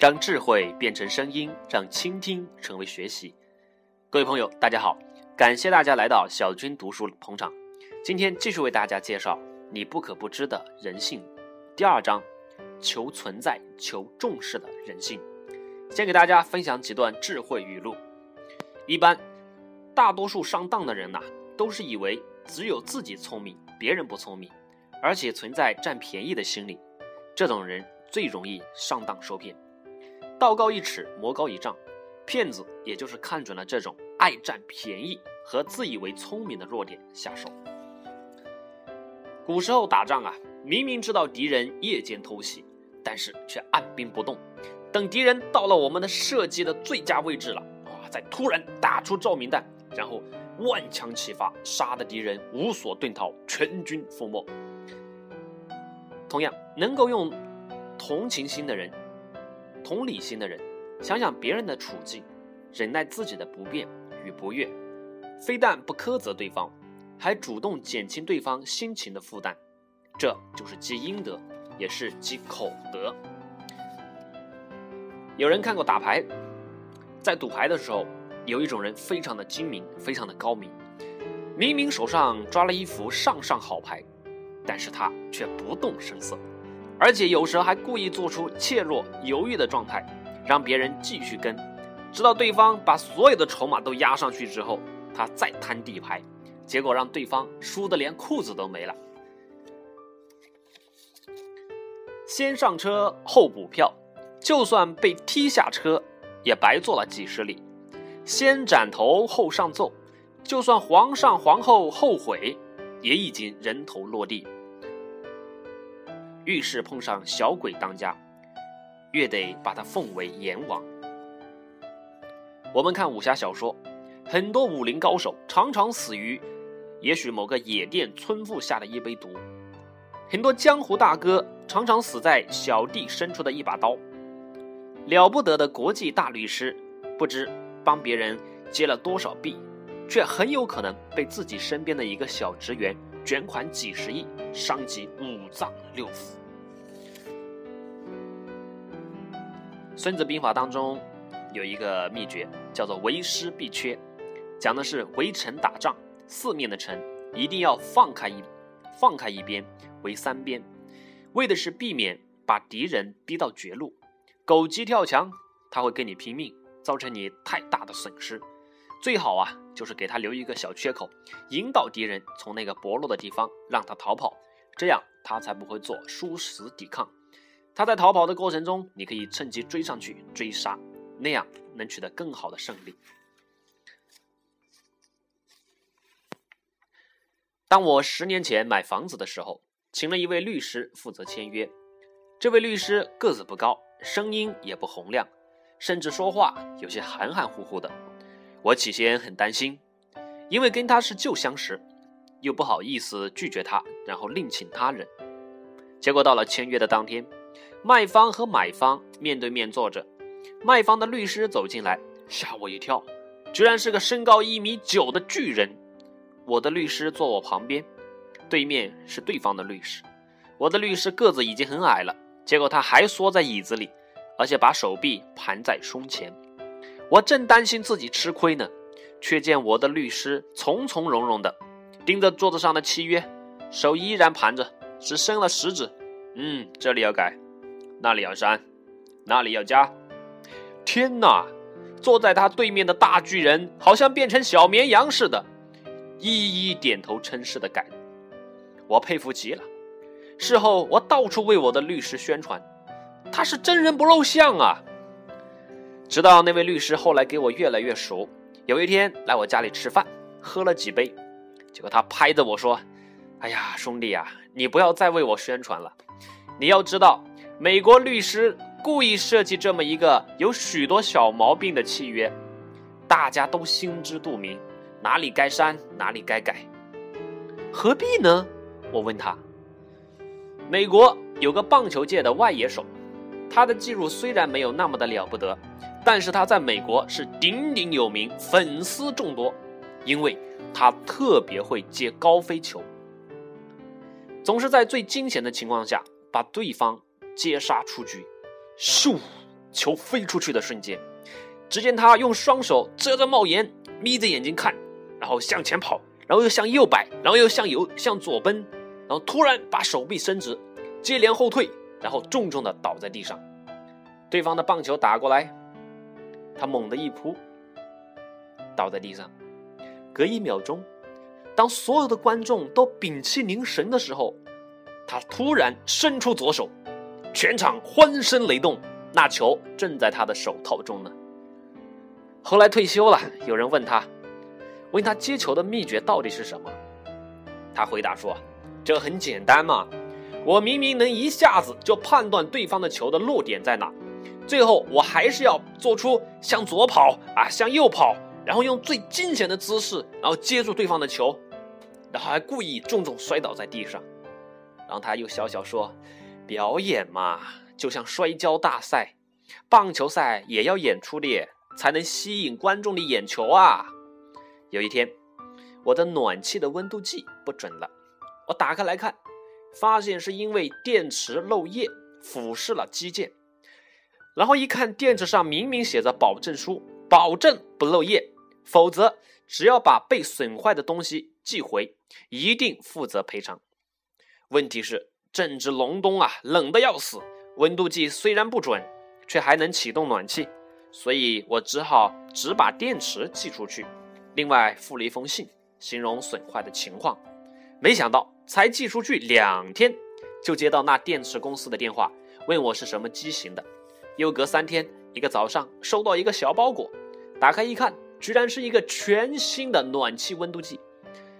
让智慧变成声音，让倾听成为学习。各位朋友，大家好，感谢大家来到小军读书捧场。今天继续为大家介绍你不可不知的人性第二章：求存在、求重视的人性。先给大家分享几段智慧语录。一般大多数上当的人呐，都是以为只有自己聪明，别人不聪明，而且存在占便宜的心理。这种人最容易上当受骗。道高一尺，魔高一丈，骗子也就是看准了这种爱占便宜和自以为聪明的弱点下手。古时候打仗啊，明明知道敌人夜间偷袭，但是却按兵不动，等敌人到了我们的射击的最佳位置了，哇，再突然打出照明弹，然后万枪齐发，杀的敌人无所遁逃，全军覆没。同样，能够用同情心的人、同理心的人，想想别人的处境，忍耐自己的不便与不悦，非但不苛责对方，还主动减轻对方心情的负担，这就是积阴德，也是积口德。有人看过打牌，在赌牌的时候，有一种人非常的精明，非常的高明，明明手上抓了一副上上好牌。但是他却不动声色，而且有时还故意做出怯弱、犹豫的状态，让别人继续跟，直到对方把所有的筹码都压上去之后，他再摊底牌，结果让对方输得连裤子都没了。先上车后补票，就算被踢下车，也白坐了几十里；先斩头后上奏，就算皇上皇后后悔。也已经人头落地。遇事碰上小鬼当家，越得把他奉为阎王。我们看武侠小说，很多武林高手常常死于也许某个野店村妇下的一杯毒，很多江湖大哥常常死在小弟伸出的一把刀。了不得的国际大律师，不知帮别人接了多少币。却很有可能被自己身边的一个小职员卷款几十亿，伤及五脏六腑。孙子兵法当中有一个秘诀，叫做为师必缺，讲的是围城打仗，四面的城一定要放开一放开一边为三边，为的是避免把敌人逼到绝路。狗急跳墙，他会跟你拼命，造成你太大的损失。最好啊，就是给他留一个小缺口，引导敌人从那个薄弱的地方让他逃跑，这样他才不会做殊死抵抗。他在逃跑的过程中，你可以趁机追上去追杀，那样能取得更好的胜利。当我十年前买房子的时候，请了一位律师负责签约。这位律师个子不高，声音也不洪亮，甚至说话有些含含糊糊的。我起先很担心，因为跟他是旧相识，又不好意思拒绝他，然后另请他人。结果到了签约的当天，卖方和买方面对面坐着，卖方的律师走进来，吓我一跳，居然是个身高一米九的巨人。我的律师坐我旁边，对面是对方的律师。我的律师个子已经很矮了，结果他还缩在椅子里，而且把手臂盘在胸前。我正担心自己吃亏呢，却见我的律师从从容容的盯着桌子上的契约，手依然盘着，只伸了食指。嗯，这里要改，那里要删，那里要加。天哪！坐在他对面的大巨人好像变成小绵羊似的，一一点头称是的改。我佩服极了。事后我到处为我的律师宣传，他是真人不露相啊。直到那位律师后来给我越来越熟，有一天来我家里吃饭，喝了几杯，结果他拍着我说：“哎呀，兄弟啊，你不要再为我宣传了。你要知道，美国律师故意设计这么一个有许多小毛病的契约，大家都心知肚明，哪里该删，哪里该改，何必呢？”我问他。美国有个棒球界的外野手，他的技术虽然没有那么的了不得。但是他在美国是鼎鼎有名，粉丝众多，因为他特别会接高飞球，总是在最惊险的情况下把对方接杀出局，咻，球飞出去的瞬间，只见他用双手遮着帽檐，眯着眼睛看，然后向前跑，然后又向右摆，然后又向右向左奔，然后突然把手臂伸直，接连后退，然后重重的倒在地上。对方的棒球打过来，他猛地一扑，倒在地上。隔一秒钟，当所有的观众都屏气凝神的时候，他突然伸出左手，全场欢声雷动。那球正在他的手套中呢。后来退休了，有人问他，问他接球的秘诀到底是什么？他回答说：“这很简单嘛，我明明能一下子就判断对方的球的落点在哪，最后我还是要做出向左跑啊，向右跑，然后用最惊险的姿势，然后接住对方的球，然后还故意重重摔倒在地上。然后他又笑笑说：表演嘛。”就像摔跤大赛、棒球赛也要演出的，才能吸引观众的眼球啊！有一天，我的暖气的温度计不准了，我打开来看，发现是因为电池漏液腐蚀了机件。然后一看电池上明明写着保证书，保证不漏液，否则只要把被损坏的东西寄回，一定负责赔偿。问题是正值隆冬啊，冷的要死。温度计虽然不准，却还能启动暖气，所以我只好只把电池寄出去，另外附了一封信，形容损坏的情况。没想到才寄出去两天，就接到那电池公司的电话，问我是什么机型的。又隔三天，一个早上收到一个小包裹，打开一看，居然是一个全新的暖气温度计，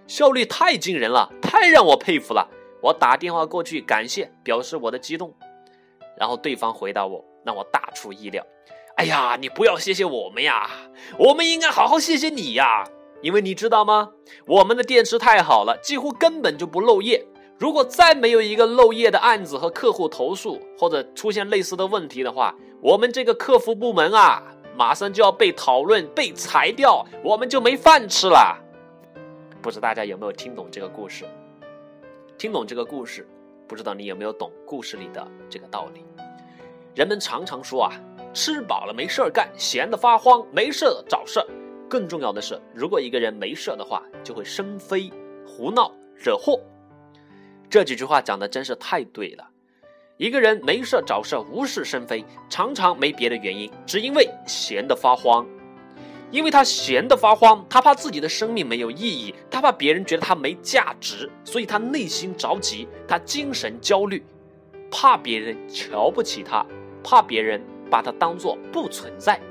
效率太惊人了，太让我佩服了。我打电话过去感谢，表示我的激动。然后对方回答我，让我大出意料。哎呀，你不要谢谢我们呀，我们应该好好谢谢你呀，因为你知道吗？我们的电池太好了，几乎根本就不漏液。如果再没有一个漏液的案子和客户投诉，或者出现类似的问题的话，我们这个客服部门啊，马上就要被讨论、被裁掉，我们就没饭吃了。不知大家有没有听懂这个故事？听懂这个故事？不知道你有没有懂故事里的这个道理？人们常常说啊，吃饱了没事儿干，闲得发慌，没事找事儿。更重要的是，如果一个人没事的话，就会生非、胡闹、惹祸。这几句话讲的真是太对了。一个人没事找事，无事生非，常常没别的原因，只因为闲得发慌。因为他闲得发慌，他怕自己的生命没有意义，他怕别人觉得他没价值，所以他内心着急，他精神焦虑，怕别人瞧不起他，怕别人把他当做不存在，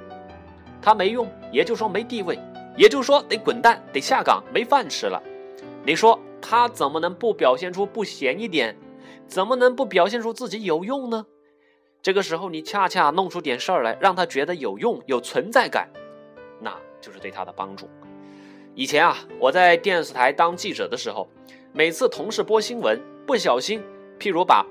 他没用，也就说没地位，也就说得滚蛋，得下岗，没饭吃了。你说他怎么能不表现出不闲一点？怎么能不表现出自己有用呢？这个时候你恰恰弄出点事儿来，让他觉得有用，有存在感。那就是对他的帮助。以前啊，我在电视台当记者的时候，每次同事播新闻，不小心，譬如把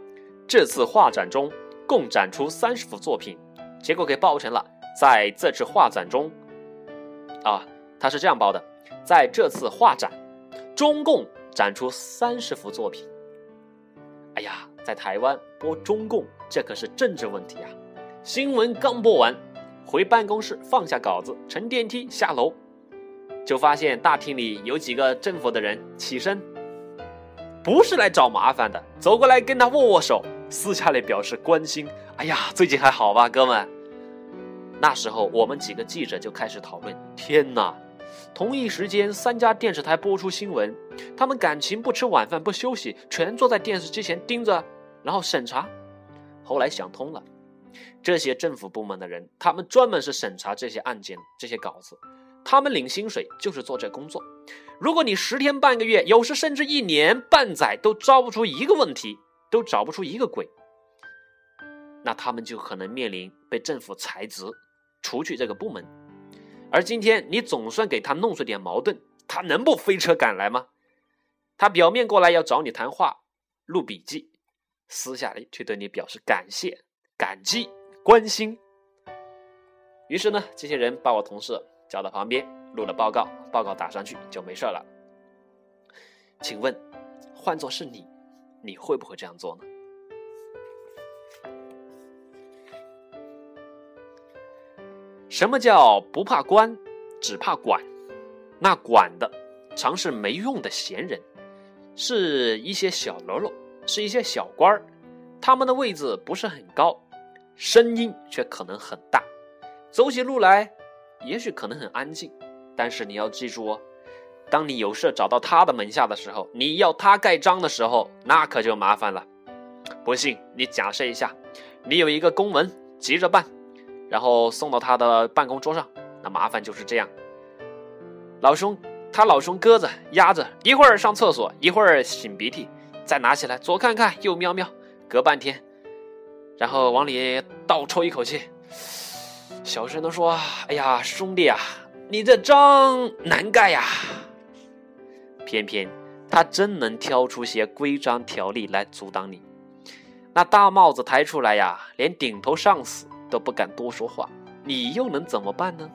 这次画展中共展出三十幅作品，结果给报成了在这次画展中，啊，他是这样报的，在这次画展，中共展出三十幅作品。哎呀，在台湾播中共，这可是政治问题啊！新闻刚播完。回办公室放下稿子，乘电梯下楼，就发现大厅里有几个政府的人起身，不是来找麻烦的，走过来跟他握握手，私下里表示关心。哎呀，最近还好吧，哥们？那时候我们几个记者就开始讨论：天哪，同一时间三家电视台播出新闻，他们感情不吃晚饭不休息，全坐在电视机前盯着，然后审查。后来想通了。这些政府部门的人，他们专门是审查这些案件、这些稿子，他们领薪水就是做这工作。如果你十天半个月，有时甚至一年半载都招不出一个问题，都找不出一个鬼，那他们就可能面临被政府裁职、除去这个部门。而今天你总算给他弄出点矛盾，他能不飞车赶来吗？他表面过来要找你谈话、录笔记，私下里却对你表示感谢。感激关心，于是呢，这些人把我同事叫到旁边录了报告，报告打上去就没事了。请问，换做是你，你会不会这样做呢？什么叫不怕官，只怕管？那管的常是没用的闲人，是一些小喽啰，是一些小官儿，他们的位子不是很高，声音却可能很大，走起路来也许可能很安静，但是你要记住哦。当你有事找到他的门下的时候，你要他盖章的时候，那可就麻烦了。不信，你假设一下，你有一个公文急着办，然后送到他的办公桌上，那麻烦就是这样。老兄，他老兄鸽子压着，一会儿上厕所，一会儿擤鼻涕，再拿起来左看看右瞄瞄，隔半天，然后往里倒抽一口气，小声的说：“哎呀，兄弟啊，你这章难盖呀。”偏偏他真能挑出些规章条例来阻挡你，那大帽子抬出来呀，连顶头上司都不敢多说话，你又能怎么办呢？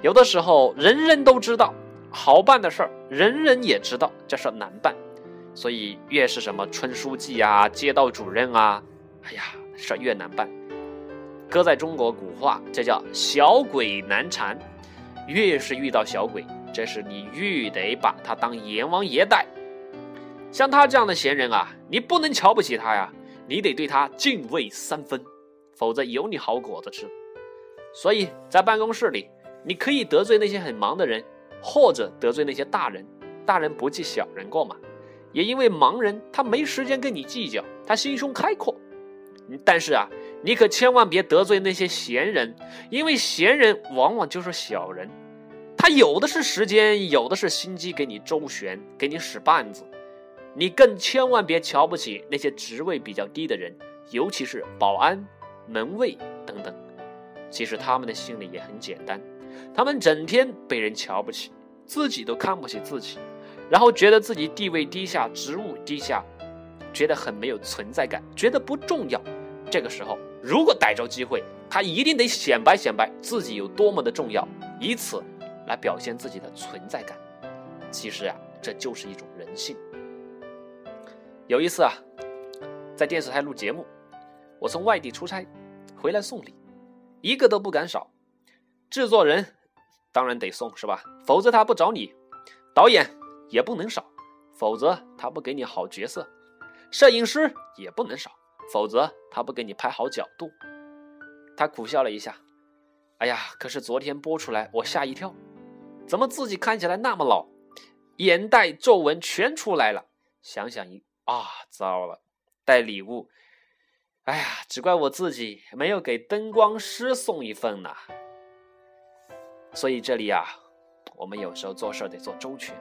有的时候人人都知道好办的事儿，人人也知道这事难办，所以越是什么村书记啊、街道主任啊，哎呀，事儿越难办。搁在中国古话，这叫小鬼难缠，越是遇到小鬼。这是你越得把他当阎王爷待，像他这样的闲人啊，你不能瞧不起他呀，你得对他敬畏三分，否则有你好果子吃。所以在办公室里，你可以得罪那些很忙的人，或者得罪那些大人。大人不计小人过嘛，也因为忙人他没时间跟你计较，他心胸开阔。但是啊，你可千万别得罪那些闲人，因为闲人往往就是小人。他有的是时间，有的是心机，给你周旋，给你使绊子。你更千万别瞧不起那些职位比较低的人，尤其是保安、门卫等等。其实他们的心里也很简单，他们整天被人瞧不起，自己都看不起自己，然后觉得自己地位低下，职务低下，觉得很没有存在感，觉得不重要。这个时候，如果逮着机会，他一定得显摆显摆自己有多么的重要，以此。来表现自己的存在感，其实啊，这就是一种人性。有一次啊，在电视台录节目，我从外地出差回来送礼，一个都不敢少。制作人当然得送是吧？否则他不找你。导演也不能少，否则他不给你好角色。摄影师也不能少，否则他不给你拍好角度。他苦笑了一下，哎呀，可是昨天播出来，我吓一跳。怎么自己看起来那么老，眼袋皱纹全出来了？想想一啊，糟了，带礼物，哎呀，只怪我自己没有给灯光师送一份呢。所以这里啊，我们有时候做事得做周全，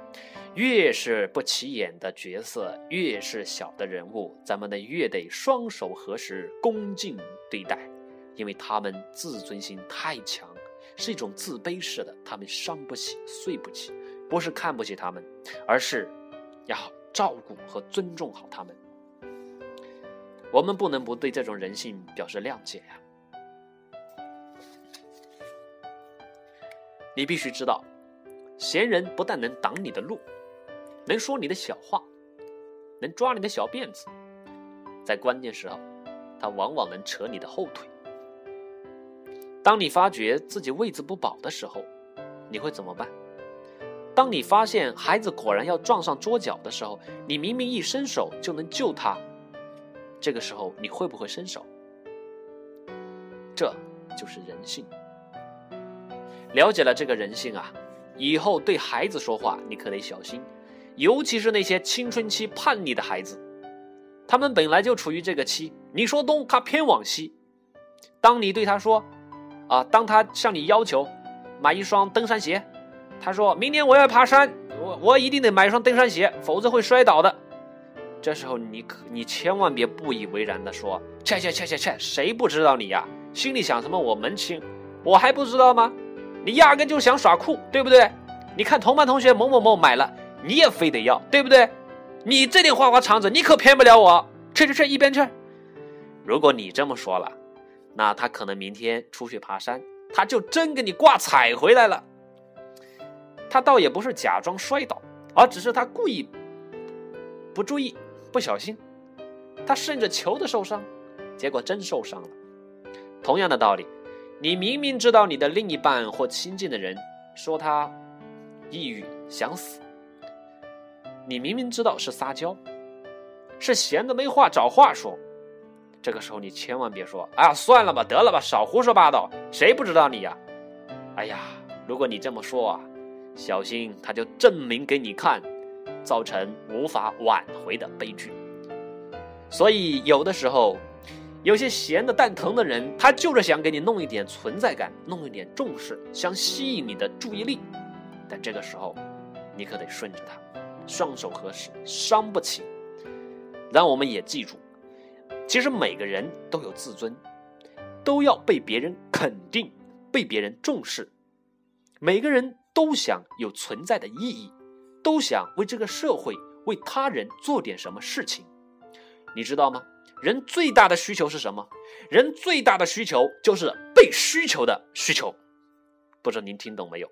越是不起眼的角色，越是小的人物，咱们呢越得双手合十，恭敬对待，因为他们自尊心太强。是一种自卑式的，他们伤不起，碎不起，不是看不起他们，而是要照顾和尊重好他们。我们不能不对这种人性表示谅解呀。你必须知道，闲人不但能挡你的路，能说你的小话，能抓你的小辫子，在关键时候，他往往能扯你的后腿。当你发觉自己位子不保的时候，你会怎么办？当你发现孩子果然要撞上桌角的时候，你明明一伸手就能救他，这个时候你会不会伸手？这就是人性。了解了这个人性啊，以后对孩子说话你可得小心，尤其是那些青春期叛逆的孩子，他们本来就处于这个期，你说东他偏往西，当你对他说。啊！当他向你要求买一双登山鞋，他说明年我要爬山，我我一定得买一双登山鞋，否则会摔倒的。这时候你可你千万别不以为然的说：切切切切切，谁不知道你呀？心里想什么我门清，我还不知道吗？你压根就想耍酷，对不对？你看同班同学某某某买了，你也非得要，对不对？你这点花花肠子，你可骗不了我。去去去，一边去。如果你这么说了。那他可能明天出去爬山，他就真给你挂彩回来了。他倒也不是假装摔倒，而只是他故意不注意、不小心，他顺着球的受伤，结果真受伤了。同样的道理，你明明知道你的另一半或亲近的人说他抑郁想死，你明明知道是撒娇，是闲的没话找话说，这个时候你千万别说：“哎呀，算了吧，得了吧，少胡说八道，谁不知道你呀？”哎呀，如果你这么说啊，小心他就证明给你看，造成无法挽回的悲剧。所以有的时候。有些闲的蛋疼的人，他就是想给你弄一点存在感，弄一点重视，想吸引你的注意力。但这个时候，你可得顺着他，双手合十，伤不起。让我们也记住，其实每个人都有自尊，都要被别人肯定，被别人重视。每个人都想有存在的意义，都想为这个社会、为他人做点什么事情。你知道吗？人最大的需求是什么？人最大的需求就是被需求的需求。不知道您听懂没有？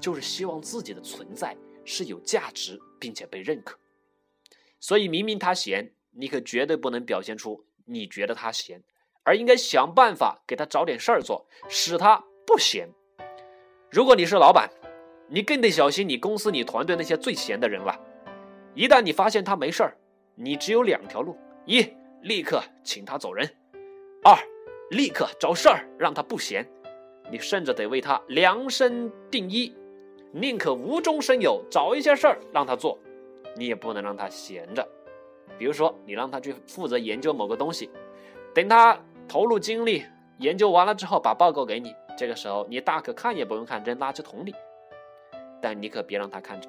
就是希望自己的存在是有价值并且被认可。所以明明他闲，你可绝对不能表现出你觉得他闲，而应该想办法给他找点事儿做，使他不闲。如果你是老板，你更得小心你公司、你团队那些最闲的人了。一旦你发现他没事儿，你只有两条路：一。立刻请他走人。二，立刻找事儿让他不闲。你甚至得为他量身定衣，宁可无中生有，找一些事儿让他做，你也不能让他闲着。比如说，你让他去负责研究某个东西，等他投入精力研究完了之后，把报告给你。这个时候，你大可看也不用看，扔垃圾桶里。但你可别让他看着，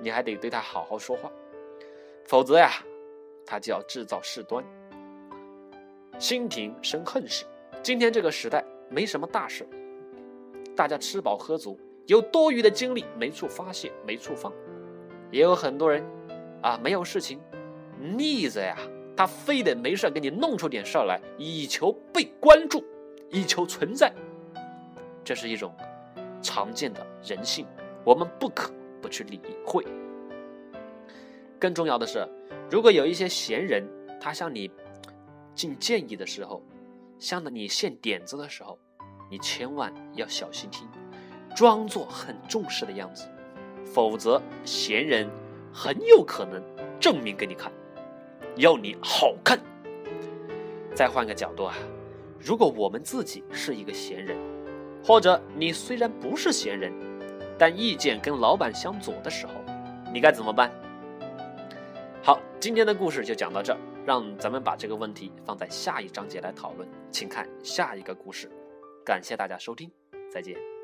你还得对他好好说话，否则呀。他就要制造事端，心平生恨事。今天这个时代没什么大事，大家吃饱喝足，有多余的精力没处发泄，没处放。也有很多人啊，没有事情腻着呀，他非得没事给你弄出点事儿来，以求被关注，以求存在。这是一种常见的人性，我们不可不去理会。更重要的是。如果有一些闲人，他向你进建议的时候，向你献点子的时候，你千万要小心听，装作很重视的样子，否则闲人很有可能证明给你看，要你好看。再换个角度啊，如果我们自己是一个闲人，或者你虽然不是闲人，但意见跟老板相左的时候，你该怎么办？好，今天的故事就讲到这儿，让咱们把这个问题放在下一章节来讨论，请看下一个故事。感谢大家收听，再见。